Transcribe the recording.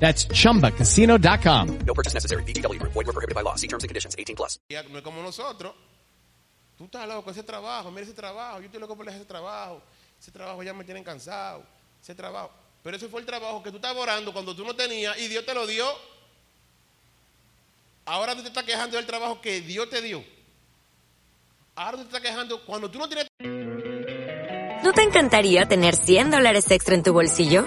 That's chumbacasino.com. No purchase necessary. VGW Group. Void were prohibited by law. See terms and conditions. 18 plus. Ya No es como nosotros. Tú estás loco, ese trabajo, mira ese trabajo, yo estoy loco por ese trabajo. Ese trabajo ya me tienen cansado. Ese trabajo. Pero ese fue el trabajo que tú estabas orando cuando tú no tenías y Dios te lo dio. Ahora tú te estás quejando del trabajo que Dios te dio. Ahora tú te estás quejando cuando tú no tienes ¿No te encantaría tener 100 dólares extra en tu bolsillo?